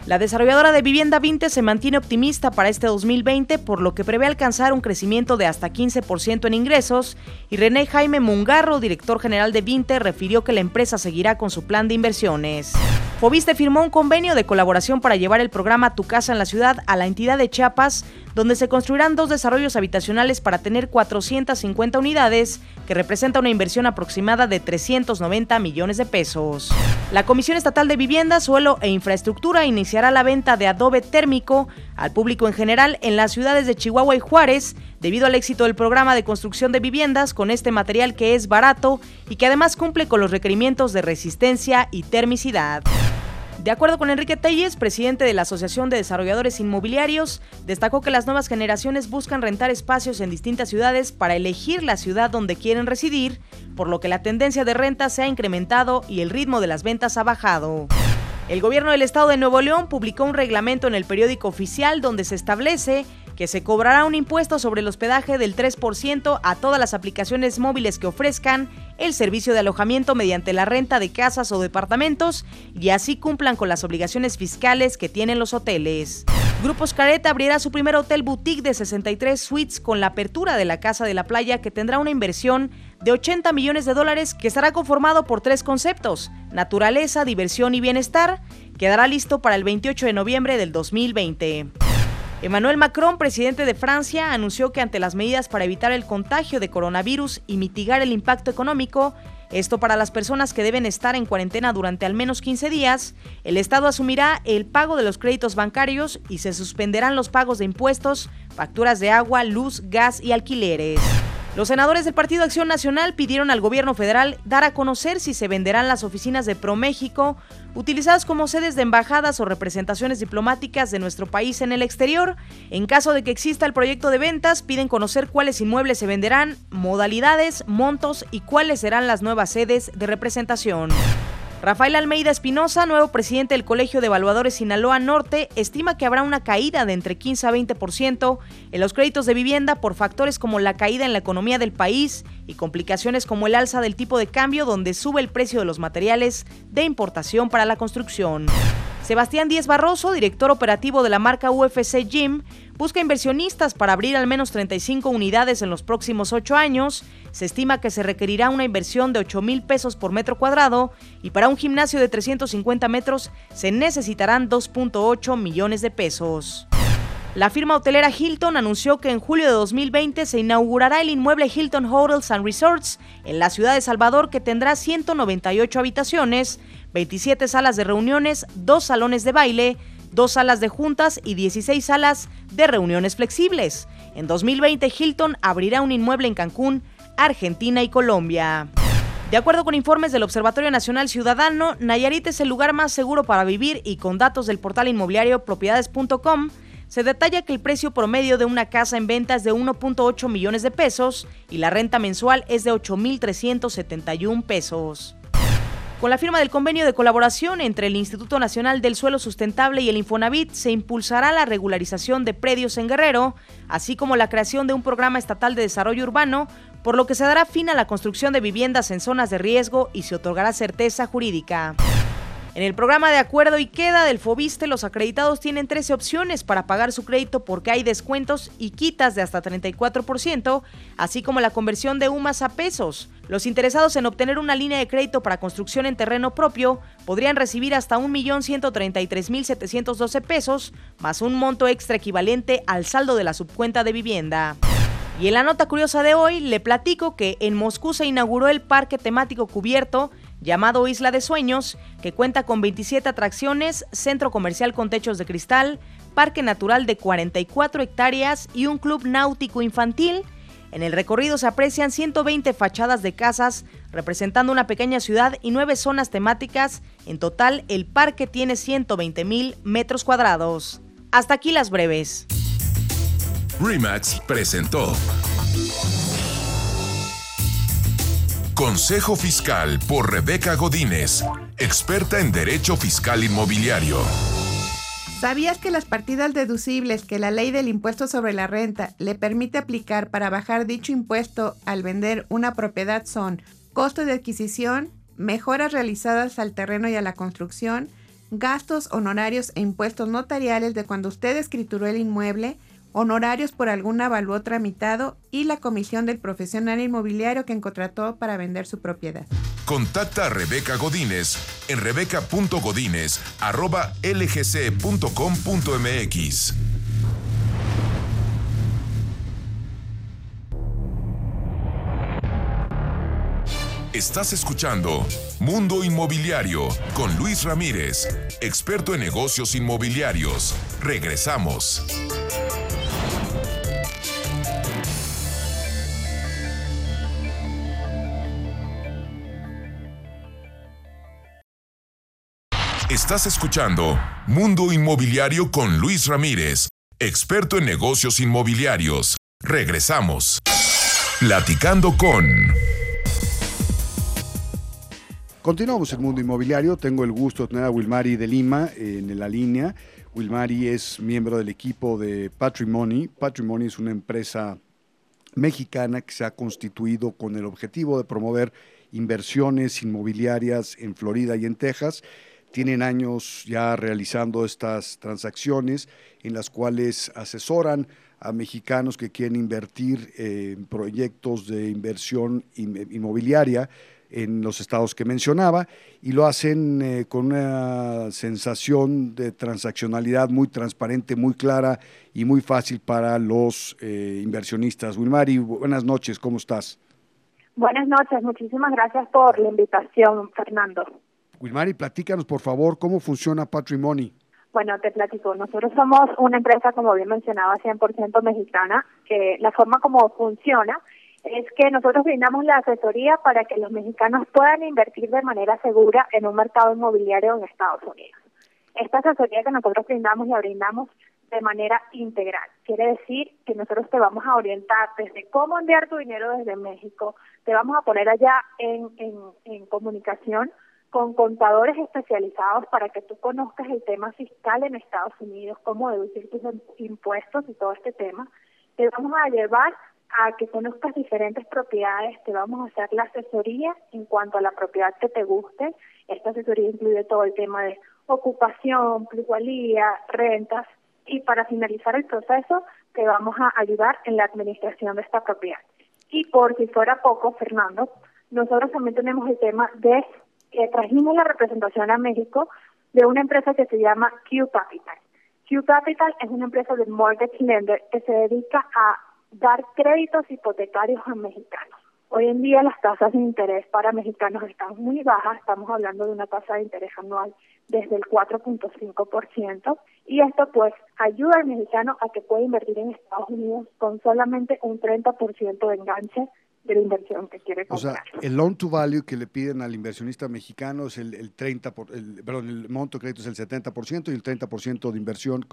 La desarrolladora de vivienda 20 se mantiene optimista para este 2020, por lo que prevé alcanzar un crecimiento de hasta 15% en ingresos, y René Jaime Mungarro, director general de Vinte, refirió que la empresa seguirá con su plan de inversiones. Fobiste firmó un convenio de colaboración para llevar el programa Tu Casa en la Ciudad a la entidad de Chiapas, donde se construirán dos desarrollos habitacionales para tener 450 unidades, que representa una inversión aproximada de 390 millones de pesos. La Comisión Estatal de Vivienda, Suelo e Infraestructura iniciará la venta de adobe térmico al público en general en las ciudades de Chihuahua y Juárez, debido al éxito del programa de construcción de viviendas con este material que es barato y que además cumple con los requerimientos de resistencia y termicidad. De acuerdo con Enrique Telles, presidente de la Asociación de Desarrolladores Inmobiliarios, destacó que las nuevas generaciones buscan rentar espacios en distintas ciudades para elegir la ciudad donde quieren residir, por lo que la tendencia de renta se ha incrementado y el ritmo de las ventas ha bajado. El gobierno del estado de Nuevo León publicó un reglamento en el periódico oficial donde se establece que se cobrará un impuesto sobre el hospedaje del 3% a todas las aplicaciones móviles que ofrezcan el servicio de alojamiento mediante la renta de casas o departamentos y así cumplan con las obligaciones fiscales que tienen los hoteles. Grupo Scaretta abrirá su primer hotel boutique de 63 suites con la apertura de la Casa de la Playa que tendrá una inversión de 80 millones de dólares que estará conformado por tres conceptos, naturaleza, diversión y bienestar. Quedará listo para el 28 de noviembre del 2020. Emmanuel Macron, presidente de Francia, anunció que ante las medidas para evitar el contagio de coronavirus y mitigar el impacto económico, esto para las personas que deben estar en cuarentena durante al menos 15 días, el Estado asumirá el pago de los créditos bancarios y se suspenderán los pagos de impuestos, facturas de agua, luz, gas y alquileres. Los senadores del Partido Acción Nacional pidieron al gobierno federal dar a conocer si se venderán las oficinas de ProMéxico, utilizadas como sedes de embajadas o representaciones diplomáticas de nuestro país en el exterior. En caso de que exista el proyecto de ventas, piden conocer cuáles inmuebles se venderán, modalidades, montos y cuáles serán las nuevas sedes de representación. Rafael Almeida Espinosa, nuevo presidente del Colegio de Evaluadores Sinaloa Norte, estima que habrá una caída de entre 15 a 20% en los créditos de vivienda por factores como la caída en la economía del país y complicaciones como el alza del tipo de cambio donde sube el precio de los materiales de importación para la construcción. Sebastián Díez Barroso, director operativo de la marca UFC Gym, busca inversionistas para abrir al menos 35 unidades en los próximos ocho años. Se estima que se requerirá una inversión de 8 mil pesos por metro cuadrado y para un gimnasio de 350 metros se necesitarán 2.8 millones de pesos. La firma hotelera Hilton anunció que en julio de 2020 se inaugurará el inmueble Hilton Hotels and Resorts en la ciudad de Salvador que tendrá 198 habitaciones, 27 salas de reuniones, dos salones de baile, dos salas de juntas y 16 salas de reuniones flexibles. En 2020 Hilton abrirá un inmueble en Cancún, Argentina y Colombia. De acuerdo con informes del Observatorio Nacional Ciudadano, Nayarit es el lugar más seguro para vivir y con datos del portal inmobiliario propiedades.com, se detalla que el precio promedio de una casa en venta es de 1.8 millones de pesos y la renta mensual es de 8.371 pesos. Con la firma del convenio de colaboración entre el Instituto Nacional del Suelo Sustentable y el Infonavit, se impulsará la regularización de predios en Guerrero, así como la creación de un programa estatal de desarrollo urbano, por lo que se dará fin a la construcción de viviendas en zonas de riesgo y se otorgará certeza jurídica. En el programa de acuerdo y queda del Fobiste, los acreditados tienen 13 opciones para pagar su crédito porque hay descuentos y quitas de hasta 34%, así como la conversión de UMAS a pesos. Los interesados en obtener una línea de crédito para construcción en terreno propio podrían recibir hasta 1.133.712 pesos, más un monto extra equivalente al saldo de la subcuenta de vivienda. Y en la nota curiosa de hoy le platico que en Moscú se inauguró el parque temático cubierto llamado Isla de Sueños, que cuenta con 27 atracciones, centro comercial con techos de cristal, parque natural de 44 hectáreas y un club náutico infantil. En el recorrido se aprecian 120 fachadas de casas representando una pequeña ciudad y nueve zonas temáticas. En total, el parque tiene 120 mil metros cuadrados. Hasta aquí las breves.
Remax presentó Consejo Fiscal por Rebeca Godínez, experta en Derecho Fiscal Inmobiliario.
¿Sabías que las partidas deducibles que la ley del impuesto sobre la renta le permite aplicar para bajar dicho impuesto al vender una propiedad son costo de adquisición, mejoras realizadas al terreno y a la construcción, gastos honorarios e impuestos notariales de cuando usted escrituró el inmueble, honorarios por algún avalúo tramitado y la comisión del profesional inmobiliario que contrató para vender su propiedad.
Contacta a Rebeca Godínez en rebeca.godínez.lgc.com.mx. Estás escuchando Mundo Inmobiliario con Luis Ramírez, experto en negocios inmobiliarios. Regresamos. Estás escuchando Mundo Inmobiliario con Luis Ramírez, experto en negocios inmobiliarios. Regresamos. Platicando con...
Continuamos el mundo inmobiliario. Tengo el gusto de tener a Wilmari de Lima en la línea. Wilmari es miembro del equipo de Patrimony. Patrimony es una empresa mexicana que se ha constituido con el objetivo de promover inversiones inmobiliarias en Florida y en Texas. Tienen años ya realizando estas transacciones en las cuales asesoran a mexicanos que quieren invertir en proyectos de inversión inmobiliaria en los estados que mencionaba y lo hacen eh, con una sensación de transaccionalidad muy transparente, muy clara y muy fácil para los eh, inversionistas. Wilmari, buenas noches, ¿cómo estás?
Buenas noches, muchísimas gracias por la invitación, Fernando.
Wilmari, platícanos por favor cómo funciona Patrimony.
Bueno, te platico. Nosotros somos una empresa, como bien mencionaba, 100% mexicana, que la forma como funciona es que nosotros brindamos la asesoría para que los mexicanos puedan invertir de manera segura en un mercado inmobiliario en Estados Unidos. Esta asesoría que nosotros brindamos la brindamos de manera integral. Quiere decir que nosotros te vamos a orientar desde cómo enviar tu dinero desde México, te vamos a poner allá en, en, en comunicación con contadores especializados para que tú conozcas el tema fiscal en Estados Unidos, cómo deducir tus impuestos y todo este tema. Te vamos a llevar a que conozcas diferentes propiedades, te vamos a hacer la asesoría en cuanto a la propiedad que te guste. Esta asesoría incluye todo el tema de ocupación, plusvalía, rentas y para finalizar el proceso te vamos a ayudar en la administración de esta propiedad. Y por si fuera poco, Fernando, nosotros también tenemos el tema de que trajimos la representación a México de una empresa que se llama Q Capital. Q Capital es una empresa de mortgage lender que se dedica a dar créditos hipotecarios a mexicanos. Hoy en día las tasas de interés para mexicanos están muy bajas, estamos hablando de una tasa de interés anual desde el 4.5% y esto pues ayuda al mexicano a que pueda invertir en Estados Unidos con solamente un 30% de enganche de la inversión que quiere comprar.
O sea, el loan to value que le piden al inversionista mexicano es el, el 30, por, el, perdón, el monto de crédito es el 70% y el 30% de inversión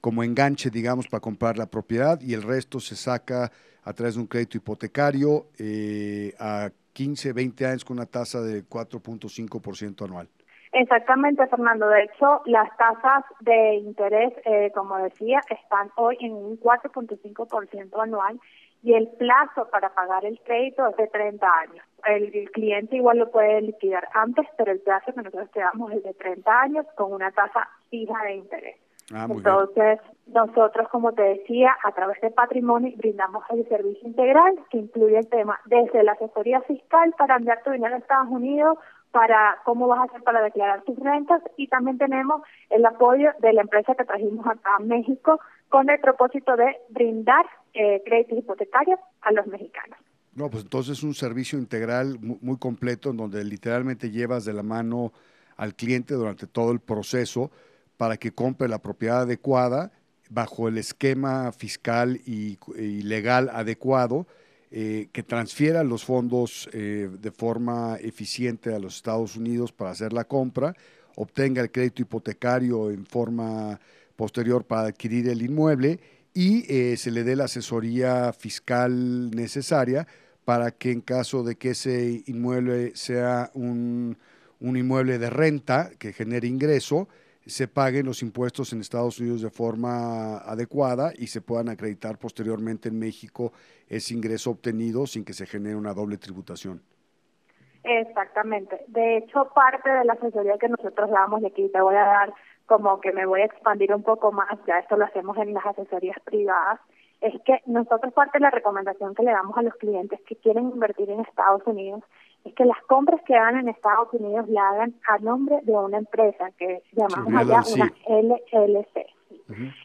como enganche, digamos, para comprar la propiedad y el resto se saca a través de un crédito hipotecario eh, a 15, 20 años con una tasa de 4.5% anual.
Exactamente, Fernando. De hecho, las tasas de interés, eh, como decía, están hoy en un 4.5% anual y el plazo para pagar el crédito es de 30 años. El, cliente igual lo puede liquidar antes, pero el plazo que nosotros te damos es de 30 años con una tasa fija de interés. Ah, Entonces, nosotros, como te decía, a través de Patrimonio brindamos el servicio integral que incluye el tema desde la asesoría fiscal para enviar tu dinero a Estados Unidos, para cómo vas a hacer para declarar tus rentas y también tenemos el apoyo de la empresa que trajimos acá a México con el propósito de brindar eh, créditos hipotecarios a los mexicanos.
No, pues entonces es un servicio integral muy, completo en donde literalmente llevas de la mano al cliente durante todo el proceso para que compre la propiedad adecuada bajo el esquema fiscal y legal adecuado eh, que transfiera los fondos eh, de forma eficiente a los Estados Unidos para hacer la compra, obtenga el crédito hipotecario en forma posterior para adquirir el inmueble y eh, se le dé la asesoría fiscal necesaria para que en caso de que ese inmueble sea un, un inmueble de renta que genere ingreso, se paguen los impuestos en Estados Unidos de forma adecuada y se puedan acreditar posteriormente en México ese ingreso obtenido sin que se genere una doble tributación.
Exactamente. De hecho, parte de la asesoría que nosotros damos, y aquí te voy a dar como que me voy a expandir un poco más, ya esto lo hacemos en las asesorías privadas, es que nosotros parte de la recomendación que le damos a los clientes que quieren invertir en Estados Unidos es que las compras que hagan en Estados Unidos la hagan a nombre de una empresa que llamamos allá una LLC.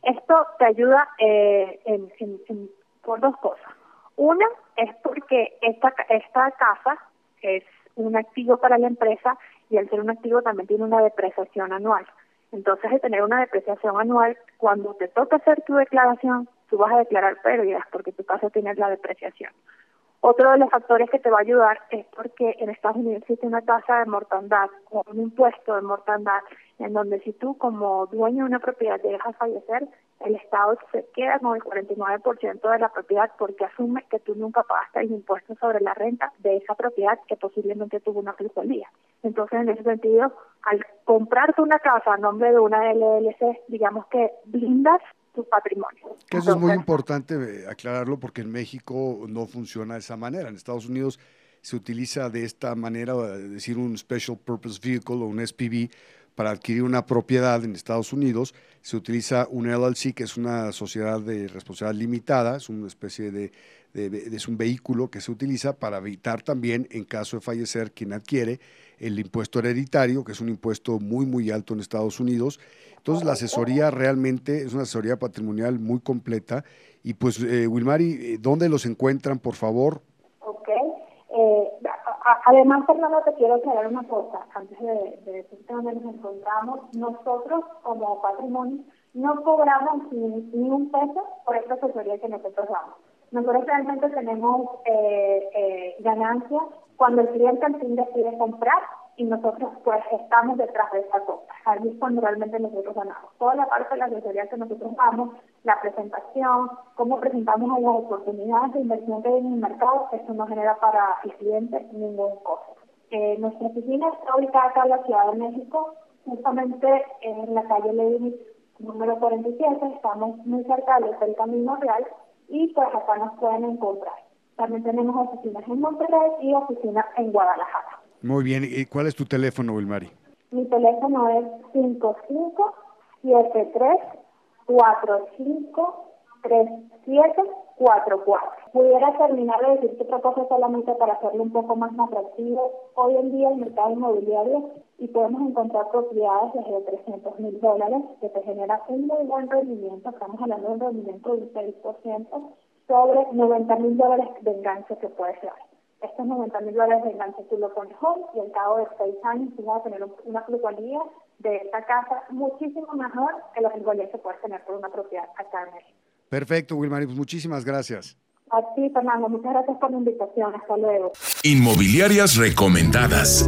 Esto te ayuda eh, en, en, por dos cosas. Una es porque esta, esta casa es un activo para la empresa y al ser un activo también tiene una depreciación anual. Entonces, de tener una depreciación anual, cuando te toca hacer tu declaración, tú vas a declarar pérdidas porque tu casa tiene la depreciación. Otro de los factores que te va a ayudar es porque en Estados Unidos existe una tasa de mortandad o un impuesto de mortandad en donde si tú como dueño de una propiedad te dejas fallecer, el Estado se queda con el 49% de la propiedad porque asume que tú nunca pagaste el impuesto sobre la renta de esa propiedad que posiblemente tuvo una plusvalía. Entonces, en ese sentido, al comprarte una casa a nombre de una LLC, digamos que blindas tu patrimonio.
Que eso es muy importante eh, aclararlo porque en México no funciona de esa manera. En Estados Unidos se utiliza de esta manera, es decir, un Special Purpose Vehicle o un SPV para adquirir una propiedad en Estados Unidos. Se utiliza un LLC, que es una sociedad de responsabilidad limitada, es una especie de, es un vehículo que se utiliza para evitar también, en caso de fallecer quien adquiere, el impuesto hereditario, que es un impuesto muy, muy alto en Estados Unidos. Entonces, la asesoría realmente es una asesoría patrimonial muy completa. Y pues, eh, Wilmari, eh, ¿dónde los encuentran, por favor?
Ok. Eh, además, Fernando, te quiero aclarar una cosa. Antes de, de decirte dónde nos encontramos, nosotros como patrimonio no cobramos ni, ni un peso por esta asesoría que nosotros damos. Nosotros realmente tenemos eh, eh, ganancias cuando el cliente al fin decide comprar y nosotros pues estamos detrás de esa compra. Ahí es cuando realmente nosotros ganamos. Toda la parte de la asesoría que nosotros damos, la presentación, cómo presentamos las oportunidades de inversión que hay en el mercado, eso no genera para el cliente ningún costo. Eh, nuestra oficina está ubicada acá en la Ciudad de México, justamente en la calle Leibniz número 47, estamos muy cerca del Camino Real y pues acá nos pueden encontrar. También tenemos oficinas en Monterrey y oficinas en Guadalajara.
Muy bien, ¿y cuál es tu teléfono, Wilmari?
Mi teléfono es 5573453744. Pudiera terminar de decirte otra cosa solamente para hacerlo un poco más atractivo. Hoy en día el mercado inmobiliario y podemos encontrar propiedades desde 300 mil dólares que te generan un muy buen rendimiento, estamos hablando de un rendimiento del 6%, sobre 90 mil dólares de enganche que puedes dar. Estos 90 mil dólares de enganche tú lo pones hoy y al cabo de 6 años tú vas a tener una plusvalía de esta casa muchísimo mejor que la plusvalía que puedes tener por una propiedad acá en México.
Perfecto, Wilmary, pues muchísimas gracias.
A ti, Fernando, muchas gracias por la invitación. Hasta luego.
Inmobiliarias recomendadas.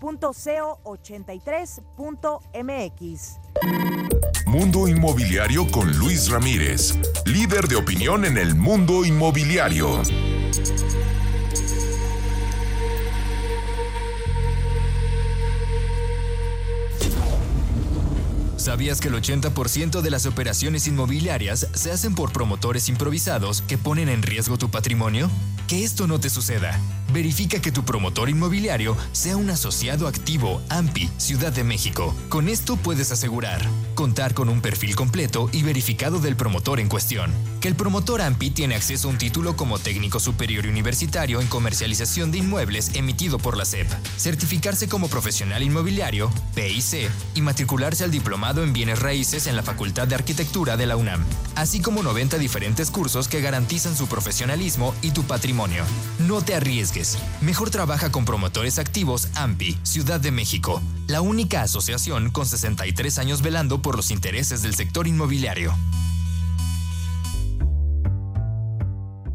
www.co83.mx.
Mundo Inmobiliario con Luis Ramírez, líder de opinión en el mundo inmobiliario.
¿Sabías que el 80% de las operaciones inmobiliarias se hacen por promotores improvisados que ponen en riesgo tu patrimonio? Que esto no te suceda. Verifica que tu promotor inmobiliario sea un asociado activo AMPI Ciudad de México. Con esto puedes asegurar contar con un perfil completo y verificado del promotor en cuestión. Que el promotor AMPI tiene acceso a un título como técnico superior universitario en comercialización de inmuebles emitido por la SEP. Certificarse como profesional inmobiliario, PIC, y matricularse al diplomado en bienes raíces en la Facultad de Arquitectura de la UNAM. Así como 90 diferentes cursos que garantizan su profesionalismo y tu patrimonio. No te arriesgues. Mejor trabaja con promotores activos AMPI, Ciudad de México, la única asociación con 63 años velando por los intereses del sector inmobiliario.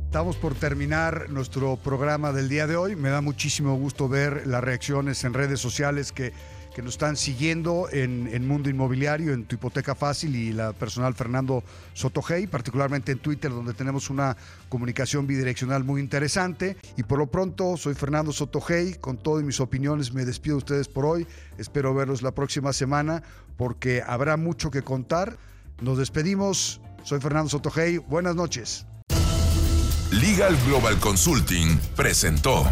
Estamos por terminar nuestro programa del día de hoy. Me da muchísimo gusto ver las reacciones en redes sociales que, que nos están siguiendo en, en, Mundo Inmobiliario, en Tu Hipoteca Fácil y la personal Fernando Sotogey, particularmente en Twitter, donde tenemos una comunicación bidireccional muy interesante. Y por lo pronto, soy Fernando Sotogey. Con todas mis opiniones me despido de ustedes por hoy. Espero verlos la próxima semana porque habrá mucho que contar. Nos despedimos. Soy Fernando Sotogey. Buenas noches.
Legal Global Consulting presentó